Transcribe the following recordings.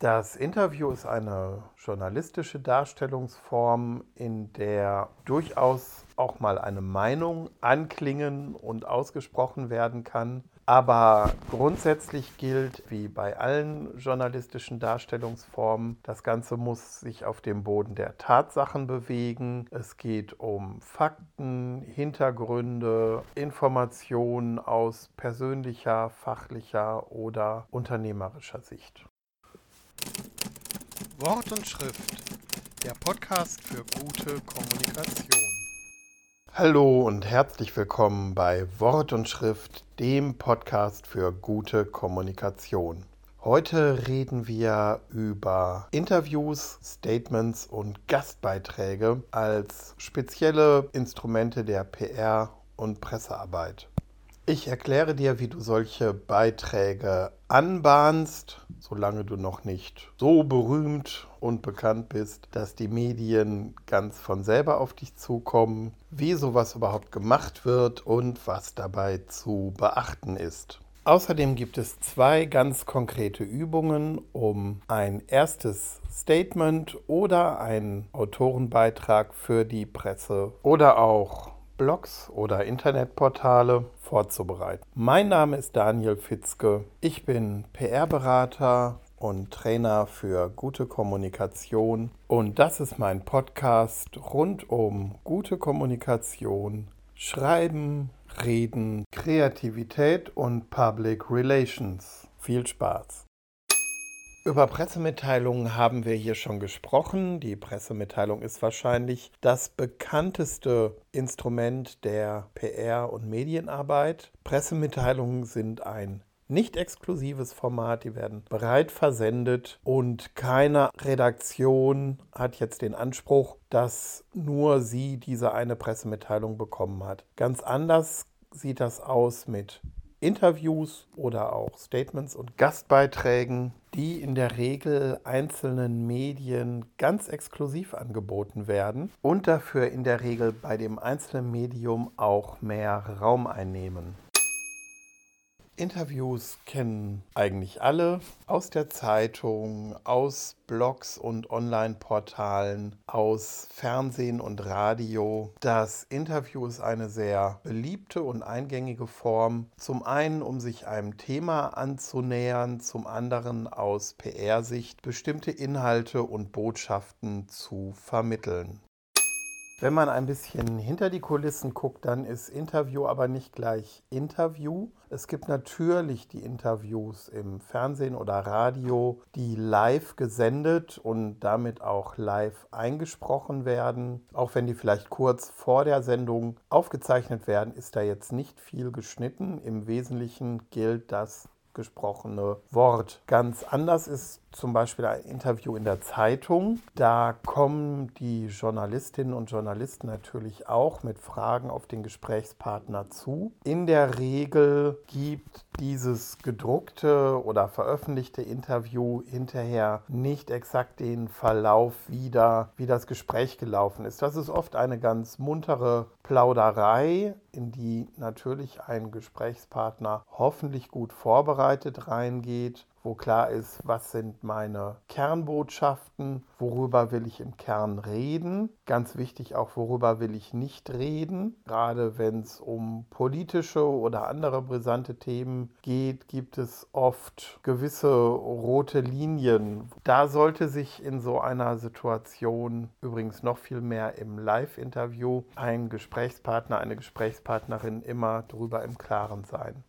Das Interview ist eine journalistische Darstellungsform, in der durchaus auch mal eine Meinung anklingen und ausgesprochen werden kann. Aber grundsätzlich gilt, wie bei allen journalistischen Darstellungsformen, das Ganze muss sich auf dem Boden der Tatsachen bewegen. Es geht um Fakten, Hintergründe, Informationen aus persönlicher, fachlicher oder unternehmerischer Sicht. Wort und Schrift, der Podcast für gute Kommunikation. Hallo und herzlich willkommen bei Wort und Schrift, dem Podcast für gute Kommunikation. Heute reden wir über Interviews, Statements und Gastbeiträge als spezielle Instrumente der PR und Pressearbeit. Ich erkläre dir, wie du solche Beiträge anbahnst, solange du noch nicht so berühmt und bekannt bist, dass die Medien ganz von selber auf dich zukommen, wie sowas überhaupt gemacht wird und was dabei zu beachten ist. Außerdem gibt es zwei ganz konkrete Übungen, um ein erstes Statement oder einen Autorenbeitrag für die Presse oder auch Blogs oder Internetportale vorzubereiten. Mein Name ist Daniel Fitzke. Ich bin PR-Berater und Trainer für gute Kommunikation. Und das ist mein Podcast rund um gute Kommunikation, Schreiben, Reden, Kreativität und Public Relations. Viel Spaß! Über Pressemitteilungen haben wir hier schon gesprochen. Die Pressemitteilung ist wahrscheinlich das bekannteste Instrument der PR- und Medienarbeit. Pressemitteilungen sind ein nicht exklusives Format, die werden bereit versendet und keine Redaktion hat jetzt den Anspruch, dass nur sie diese eine Pressemitteilung bekommen hat. Ganz anders sieht das aus mit Interviews oder auch Statements und Gastbeiträgen, die in der Regel einzelnen Medien ganz exklusiv angeboten werden und dafür in der Regel bei dem einzelnen Medium auch mehr Raum einnehmen. Interviews kennen eigentlich alle aus der Zeitung, aus Blogs und Online-Portalen, aus Fernsehen und Radio. Das Interview ist eine sehr beliebte und eingängige Form. Zum einen, um sich einem Thema anzunähern, zum anderen aus PR-Sicht bestimmte Inhalte und Botschaften zu vermitteln. Wenn man ein bisschen hinter die Kulissen guckt, dann ist Interview aber nicht gleich Interview. Es gibt natürlich die Interviews im Fernsehen oder Radio, die live gesendet und damit auch live eingesprochen werden. Auch wenn die vielleicht kurz vor der Sendung aufgezeichnet werden, ist da jetzt nicht viel geschnitten. Im Wesentlichen gilt das gesprochene Wort. Ganz anders ist zum Beispiel ein Interview in der Zeitung. Da kommen die Journalistinnen und Journalisten natürlich auch mit Fragen auf den Gesprächspartner zu. In der Regel gibt dieses gedruckte oder veröffentlichte Interview hinterher nicht exakt den Verlauf wieder, wie das Gespräch gelaufen ist. Das ist oft eine ganz muntere Plauderei, in die natürlich ein Gesprächspartner hoffentlich gut vorbereitet reingeht wo klar ist, was sind meine Kernbotschaften, worüber will ich im Kern reden. Ganz wichtig auch, worüber will ich nicht reden. Gerade wenn es um politische oder andere brisante Themen geht, gibt es oft gewisse rote Linien. Da sollte sich in so einer Situation übrigens noch viel mehr im Live-Interview ein Gesprächspartner, eine Gesprächspartnerin immer drüber im Klaren sein.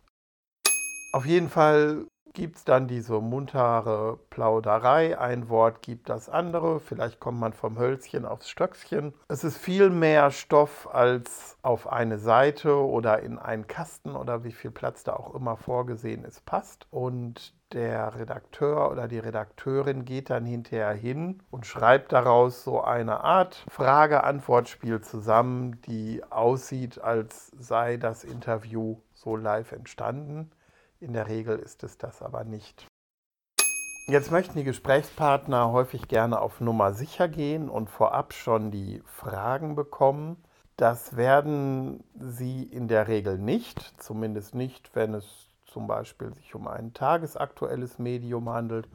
Auf jeden Fall gibt es dann diese muntere Plauderei. Ein Wort gibt das andere. Vielleicht kommt man vom Hölzchen aufs Stöckchen. Es ist viel mehr Stoff als auf eine Seite oder in einen Kasten oder wie viel Platz da auch immer vorgesehen ist, passt. Und der Redakteur oder die Redakteurin geht dann hinterher hin und schreibt daraus so eine Art Frage-Antwort-Spiel zusammen, die aussieht, als sei das Interview so live entstanden. In der Regel ist es das aber nicht. Jetzt möchten die Gesprächspartner häufig gerne auf Nummer sicher gehen und vorab schon die Fragen bekommen. Das werden sie in der Regel nicht, zumindest nicht, wenn es zum Beispiel sich um ein tagesaktuelles Medium handelt.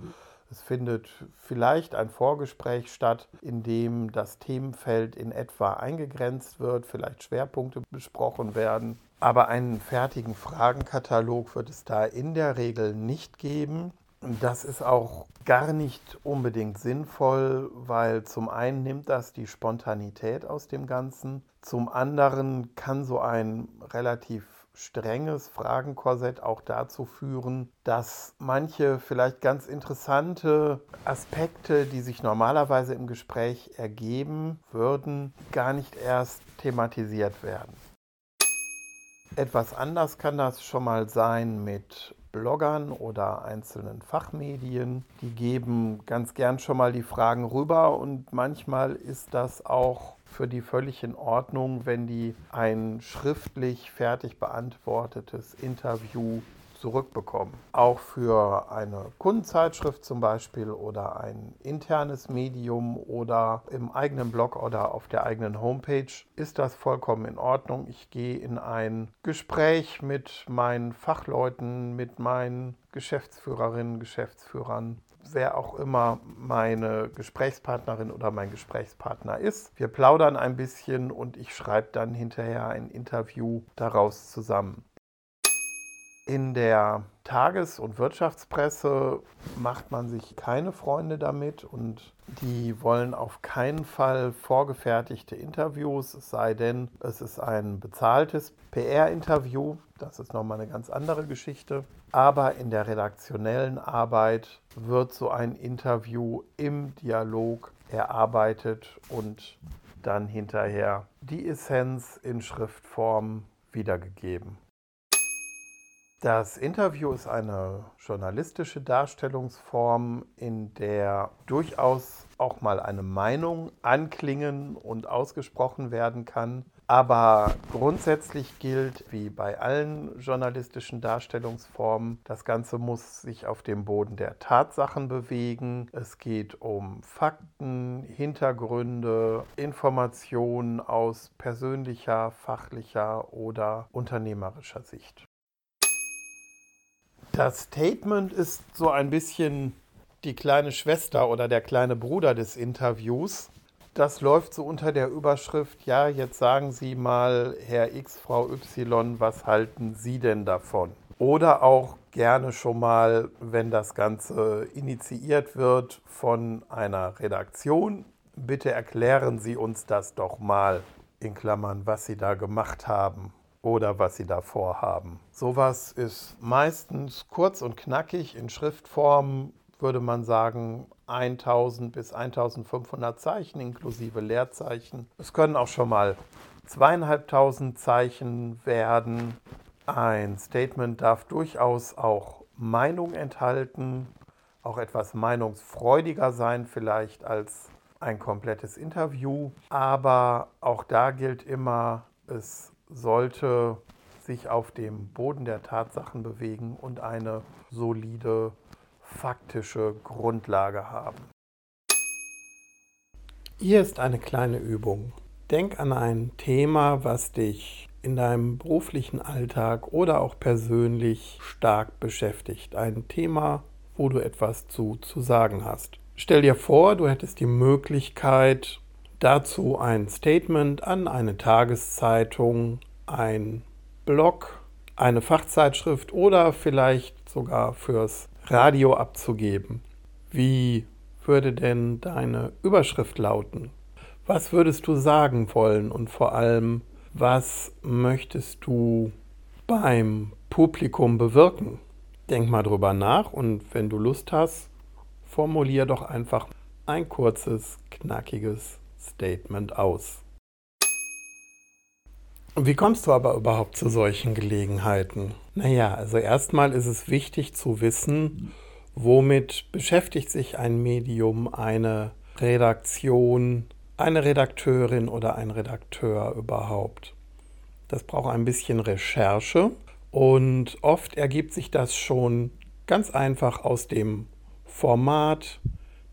Es findet vielleicht ein Vorgespräch statt, in dem das Themenfeld in etwa eingegrenzt wird, vielleicht Schwerpunkte besprochen werden. Aber einen fertigen Fragenkatalog wird es da in der Regel nicht geben. Das ist auch gar nicht unbedingt sinnvoll, weil zum einen nimmt das die Spontanität aus dem Ganzen, zum anderen kann so ein relativ strenges Fragenkorsett auch dazu führen, dass manche vielleicht ganz interessante Aspekte, die sich normalerweise im Gespräch ergeben würden, gar nicht erst thematisiert werden. Etwas anders kann das schon mal sein mit Bloggern oder einzelnen Fachmedien. Die geben ganz gern schon mal die Fragen rüber und manchmal ist das auch für die völlig in Ordnung, wenn die ein schriftlich fertig beantwortetes Interview zurückbekommen. Auch für eine Kundenzeitschrift zum Beispiel oder ein internes Medium oder im eigenen Blog oder auf der eigenen Homepage ist das vollkommen in Ordnung. Ich gehe in ein Gespräch mit meinen Fachleuten, mit meinen Geschäftsführerinnen, Geschäftsführern wer auch immer meine Gesprächspartnerin oder mein Gesprächspartner ist. Wir plaudern ein bisschen und ich schreibe dann hinterher ein Interview daraus zusammen. In der Tages- und Wirtschaftspresse macht man sich keine Freunde damit und die wollen auf keinen Fall vorgefertigte Interviews, es sei denn, es ist ein bezahltes PR-Interview. Das ist nochmal eine ganz andere Geschichte. Aber in der redaktionellen Arbeit wird so ein Interview im Dialog erarbeitet und dann hinterher die Essenz in Schriftform wiedergegeben. Das Interview ist eine journalistische Darstellungsform, in der durchaus auch mal eine Meinung anklingen und ausgesprochen werden kann. Aber grundsätzlich gilt, wie bei allen journalistischen Darstellungsformen, das Ganze muss sich auf dem Boden der Tatsachen bewegen. Es geht um Fakten, Hintergründe, Informationen aus persönlicher, fachlicher oder unternehmerischer Sicht. Das Statement ist so ein bisschen die kleine Schwester oder der kleine Bruder des Interviews. Das läuft so unter der Überschrift, ja, jetzt sagen Sie mal, Herr X, Frau Y, was halten Sie denn davon? Oder auch gerne schon mal, wenn das Ganze initiiert wird von einer Redaktion, bitte erklären Sie uns das doch mal, in Klammern, was Sie da gemacht haben oder was Sie da vorhaben. Sowas ist meistens kurz und knackig in Schriftform, würde man sagen, 1000 bis 1500 Zeichen inklusive Leerzeichen. Es können auch schon mal zweieinhalbtausend Zeichen werden. Ein Statement darf durchaus auch Meinung enthalten, auch etwas meinungsfreudiger sein vielleicht als ein komplettes Interview. Aber auch da gilt immer, es sollte sich auf dem Boden der Tatsachen bewegen und eine solide faktische Grundlage haben. Hier ist eine kleine Übung. Denk an ein Thema, was dich in deinem beruflichen Alltag oder auch persönlich stark beschäftigt. Ein Thema, wo du etwas zu, zu sagen hast. Stell dir vor, du hättest die Möglichkeit, dazu ein Statement an eine Tageszeitung, ein Blog, eine Fachzeitschrift oder vielleicht sogar fürs Radio abzugeben. Wie würde denn deine Überschrift lauten? Was würdest du sagen wollen und vor allem, was möchtest du beim Publikum bewirken? Denk mal drüber nach und wenn du Lust hast, formulier doch einfach ein kurzes, knackiges Statement aus. Wie kommst du aber überhaupt zu solchen Gelegenheiten? Naja, also erstmal ist es wichtig zu wissen, womit beschäftigt sich ein Medium, eine Redaktion, eine Redakteurin oder ein Redakteur überhaupt. Das braucht ein bisschen Recherche und oft ergibt sich das schon ganz einfach aus dem Format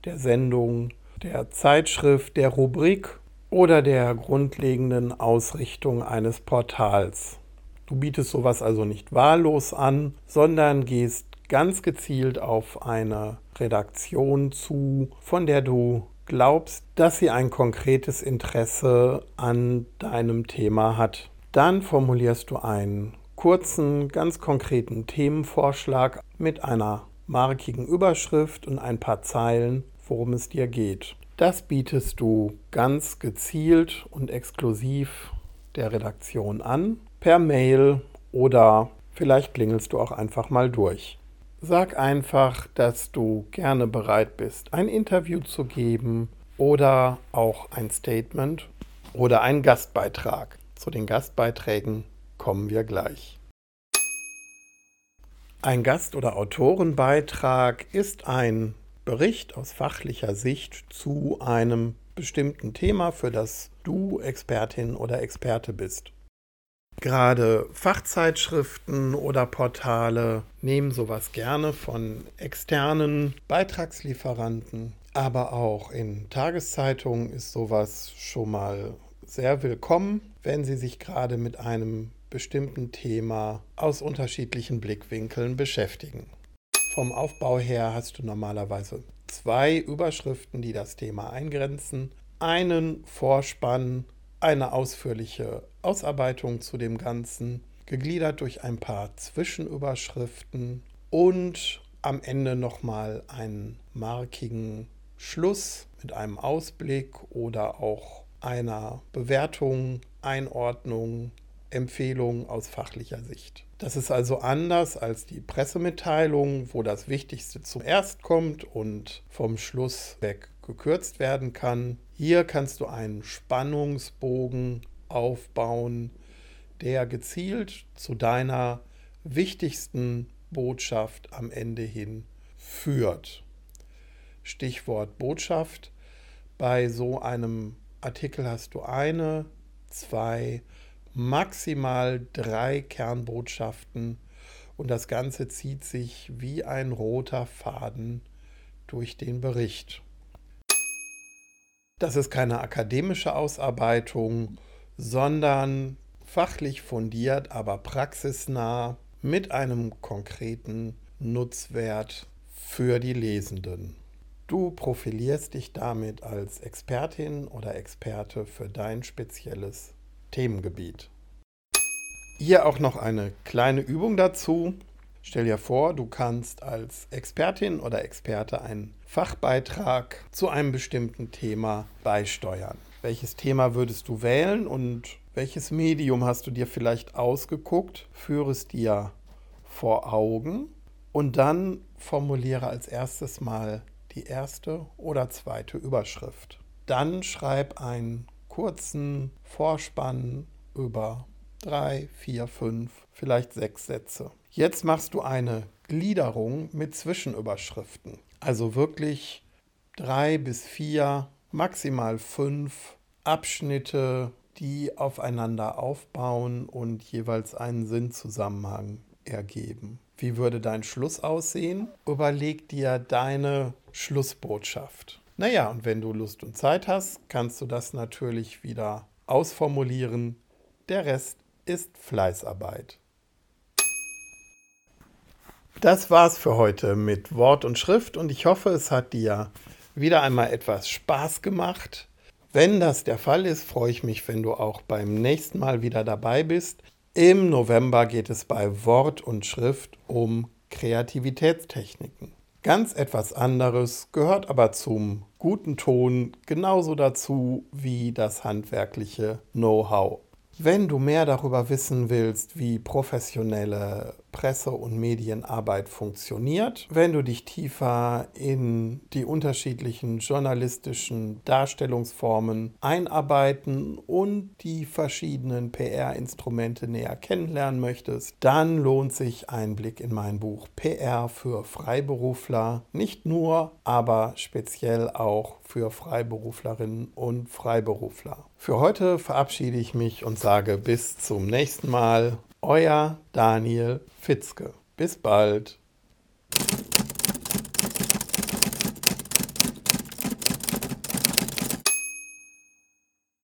der Sendung, der Zeitschrift, der Rubrik oder der grundlegenden Ausrichtung eines Portals. Du bietest sowas also nicht wahllos an, sondern gehst ganz gezielt auf eine Redaktion zu, von der du glaubst, dass sie ein konkretes Interesse an deinem Thema hat. Dann formulierst du einen kurzen, ganz konkreten Themenvorschlag mit einer markigen Überschrift und ein paar Zeilen, worum es dir geht. Das bietest du ganz gezielt und exklusiv der Redaktion an, per Mail oder vielleicht klingelst du auch einfach mal durch. Sag einfach, dass du gerne bereit bist, ein Interview zu geben oder auch ein Statement oder einen Gastbeitrag. Zu den Gastbeiträgen kommen wir gleich. Ein Gast- oder Autorenbeitrag ist ein Bericht aus fachlicher Sicht zu einem bestimmten Thema, für das du Expertin oder Experte bist. Gerade Fachzeitschriften oder Portale nehmen sowas gerne von externen Beitragslieferanten, aber auch in Tageszeitungen ist sowas schon mal sehr willkommen, wenn sie sich gerade mit einem bestimmten Thema aus unterschiedlichen Blickwinkeln beschäftigen. Vom Aufbau her hast du normalerweise zwei Überschriften, die das Thema eingrenzen, einen Vorspann, eine ausführliche Ausarbeitung zu dem Ganzen, gegliedert durch ein paar Zwischenüberschriften und am Ende nochmal einen markigen Schluss mit einem Ausblick oder auch einer Bewertung, Einordnung Empfehlungen aus fachlicher Sicht. Das ist also anders als die Pressemitteilung, wo das Wichtigste zuerst kommt und vom Schluss weg gekürzt werden kann. Hier kannst du einen Spannungsbogen aufbauen, der gezielt zu deiner wichtigsten Botschaft am Ende hin führt. Stichwort Botschaft. Bei so einem Artikel hast du eine, zwei, maximal drei Kernbotschaften und das Ganze zieht sich wie ein roter Faden durch den Bericht. Das ist keine akademische Ausarbeitung, sondern fachlich fundiert, aber praxisnah mit einem konkreten Nutzwert für die Lesenden. Du profilierst dich damit als Expertin oder Experte für dein spezielles Themengebiet. Hier auch noch eine kleine Übung dazu. Stell dir vor, du kannst als Expertin oder Experte einen Fachbeitrag zu einem bestimmten Thema beisteuern. Welches Thema würdest du wählen und welches Medium hast du dir vielleicht ausgeguckt? Führe es dir vor Augen und dann formuliere als erstes mal die erste oder zweite Überschrift. Dann schreib ein kurzen Vorspann über drei, vier, fünf, vielleicht sechs Sätze. Jetzt machst du eine Gliederung mit Zwischenüberschriften. Also wirklich drei bis vier, maximal fünf Abschnitte, die aufeinander aufbauen und jeweils einen Sinnzusammenhang ergeben. Wie würde dein Schluss aussehen? Überleg dir deine Schlussbotschaft. Naja, und wenn du Lust und Zeit hast, kannst du das natürlich wieder ausformulieren. Der Rest ist Fleißarbeit. Das war's für heute mit Wort und Schrift und ich hoffe, es hat dir wieder einmal etwas Spaß gemacht. Wenn das der Fall ist, freue ich mich, wenn du auch beim nächsten Mal wieder dabei bist. Im November geht es bei Wort und Schrift um Kreativitätstechniken. Ganz etwas anderes gehört aber zum guten Ton genauso dazu wie das handwerkliche Know-how. Wenn du mehr darüber wissen willst, wie professionelle Presse- und Medienarbeit funktioniert, wenn du dich tiefer in die unterschiedlichen journalistischen Darstellungsformen einarbeiten und die verschiedenen PR-Instrumente näher kennenlernen möchtest, dann lohnt sich ein Blick in mein Buch PR für Freiberufler. Nicht nur, aber speziell auch für Freiberuflerinnen und Freiberufler. Für heute verabschiede ich mich und sage bis zum nächsten Mal. Euer Daniel Fitzke. Bis bald.